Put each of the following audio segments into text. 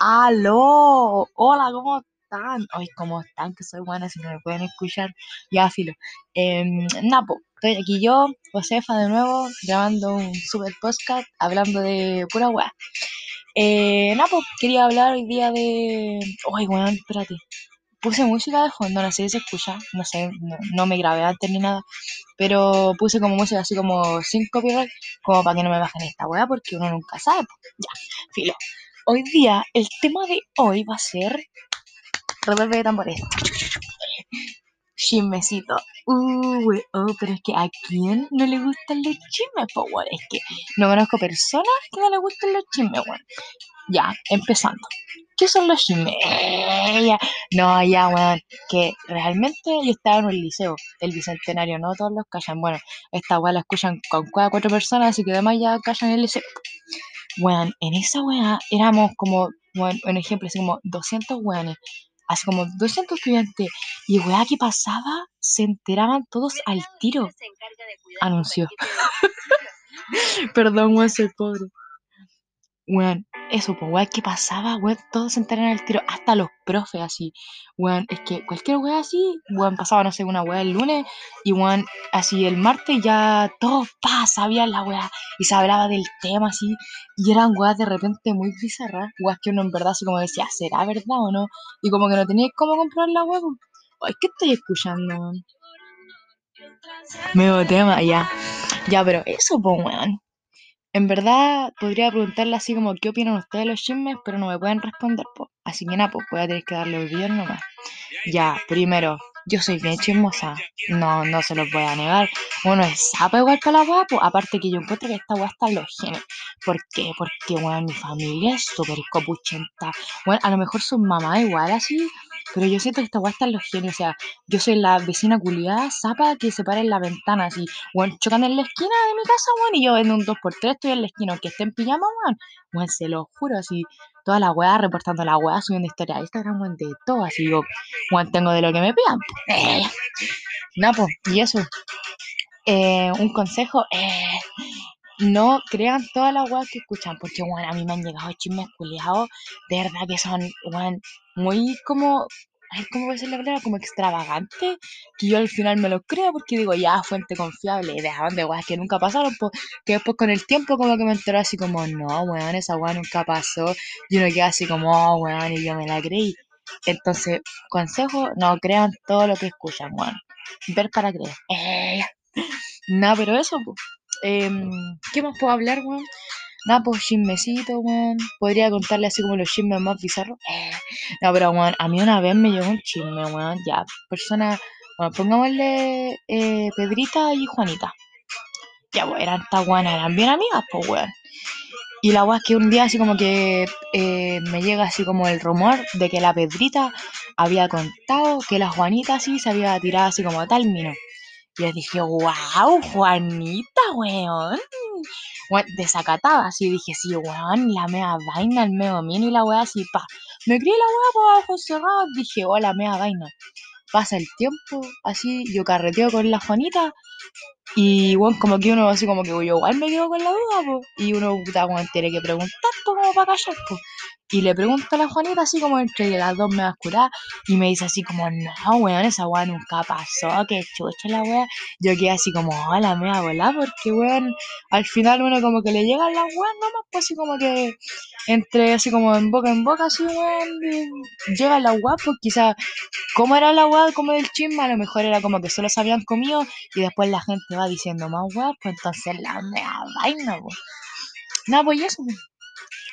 Aló, hola, ¿cómo están? Ay, ¿cómo están? Que soy buena, si no me pueden escuchar, ya filo. Eh, Napo, estoy aquí yo, Josefa, de nuevo, grabando un super podcast, hablando de pura weá. Eh, Napo, quería hablar hoy día de... Ay, weón, espérate. Puse música de fondo, no sé si se escucha, no sé, no, me grabé antes ni nada, pero puse como música así como sin copyright, como para que no me bajen esta weá, porque uno nunca sabe. po. Ya, filo. Hoy día, el tema de hoy va a ser. Revuelve de tambores. Chismecito. Uh, oh, pero es que a quién no le gustan los chismes, po, weón? Es que no conozco personas que no le gusten los chismes, weón. Ya, empezando. ¿Qué son los chismes? No, ya, weón. Que realmente yo estaba en un liceo, el bicentenario, no todos los callan. Bueno, esta weá la escuchan con cada cuatro personas, así que además ya callan el liceo. Weón, en esa weá éramos como, weón, un ejemplo, así como 200 weones, así como 200 estudiantes, y weá que pasaba, se enteraban todos al tiro. Anunció. Perdón, weón, soy pobre. Weón, eso, pues, weón, ¿qué pasaba? Weón, todos se enteraban al tiro, hasta los profes, así. Weón, es que cualquier weá así, weón, pasaba, no sé, una weá el lunes, y weón, así el martes ya todos, pa, sabían la weá, y se hablaba del tema, así, y eran weas de repente muy bizarras, weas que uno en verdad así como decía, ¿será verdad o no? Y como que no tenías cómo comprobar la wea, pues. Ay, ¿qué estoy escuchando, weón? Medio tema, ya. Ya, pero eso, pues, weón. En verdad, podría preguntarle así como, ¿qué opinan ustedes de los chismes? Pero no me pueden responder, pues. Así que nada, pues voy a tener que darle bien nomás. Ya, primero, yo soy bien chismosa. No, no se los voy a negar. Uno es sapa igual para la weá, pues. Aparte que yo encuentro que esta weá está en los genes. ¿Por qué? Porque, weón, mi familia es súper copuchenta. Bueno, a lo mejor su mamá igual así, pero yo siento que esta weá está en los genes. O sea, yo soy la vecina culiada, zapa, que se para en la ventana así. Weón, chocan en la esquina de mi casa, weón, y yo en un 2x3 estoy en la esquina, aunque esté en pijama, weón. Weón, se lo juro, así. Toda la weá, reportando la weá, subiendo historia a Instagram, weón, de todo, así yo, weón, tengo de lo que me pidan. Eh, Nada, po, y eso. Eh, un consejo, eh, no crean todas las weas que escuchan, porque, weón, a mí me han llegado chismes culiados, de verdad que son, weón, muy como, ¿cómo voy a la palabra? Como extravagante, que yo al final me lo creo porque digo, ya, fuente confiable, de dónde weas que nunca pasaron, que después con el tiempo como que me enteré así como, no, weón, esa wea nunca pasó, y uno queda así como, oh, weón, y yo me la creí. Entonces, consejo, no crean todo lo que escuchan, weón. Ver para creer. Eh, Nada, pero eso, pues. ¿qué más puedo hablar, weón? Nada, pues chismecito, weón. Podría contarle así como los chismes más bizarros. No, pero, weón, a mí una vez me llegó un chisme, weón. Ya, persona, bueno, pongámosle eh, Pedrita y Juanita. Ya, pues, eran tan buenas, eran bien amigas, pues, weón. Y la weá es que un día así como que eh, me llega así como el rumor de que la Pedrita había contado que la Juanita así se había tirado así como a tal mino. Yo dije, wow, Juanita, weón. Desacatada, así dije, sí, weón, la mea vaina, el meo mino y la weá así, pa. Me crié la weá por ojos cerrados, dije, oh, la mea vaina. Pasa el tiempo, así, yo carreteo con la Juanita y bueno, como que uno así como que yo igual me quedo con la duda, po. Y uno puta bueno, tiene que preguntar, pues, como para callar, po. Y le pregunto a la Juanita así como entre las dos me va a curar. Y me dice así como, no, weón, esa weá nunca pasó, que chucha la weá. Yo quedé así como, hola, me va a volar, porque weón, al final uno como que le llegan las weas nomás, pues así como que entre así como en boca en boca, así weón, y llegan las weas, pues quizás, ¿cómo era la weá como del chisme? A lo mejor era como que solo se habían comido y después la gente va diciendo más weá, pues entonces la mea vaina, pues. Nada, pues eso, pues.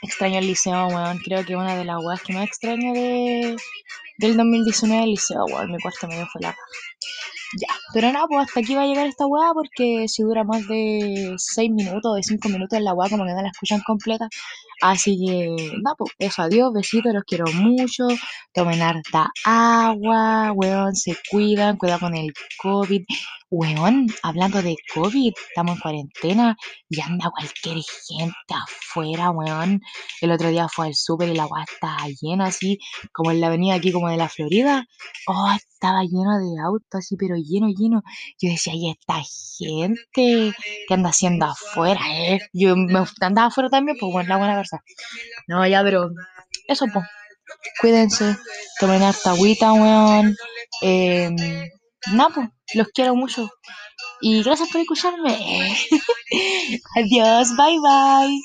Extraño el liceo, weón. Creo que una de las weas que más extraño de, del 2019 el liceo, weón. Mi cuarto medio fue la. Ya, pero nada, pues hasta aquí va a llegar esta weá porque si dura más de 6 minutos, de 5 minutos la weá, como que no la escuchan completa. Así que, nada, pues eso, adiós, besitos, los quiero mucho. Tomen harta agua, weón, se cuidan, cuidado con el COVID. Weón, hablando de COVID, estamos en cuarentena y anda cualquier gente afuera, weón. El otro día fue al súper y la weá estaba llena así, como en la avenida aquí como de la Florida. Oh, estaba lleno de autos así, pero lleno, lleno. Yo decía, ¿y esta gente qué anda haciendo afuera, eh? Yo me andaba afuera también, pues bueno, la buena No, ya, pero eso, pues. Cuídense, tomen harta agüita, weón. Eh, nada, pues, los quiero mucho. Y gracias por escucharme. Adiós, bye bye.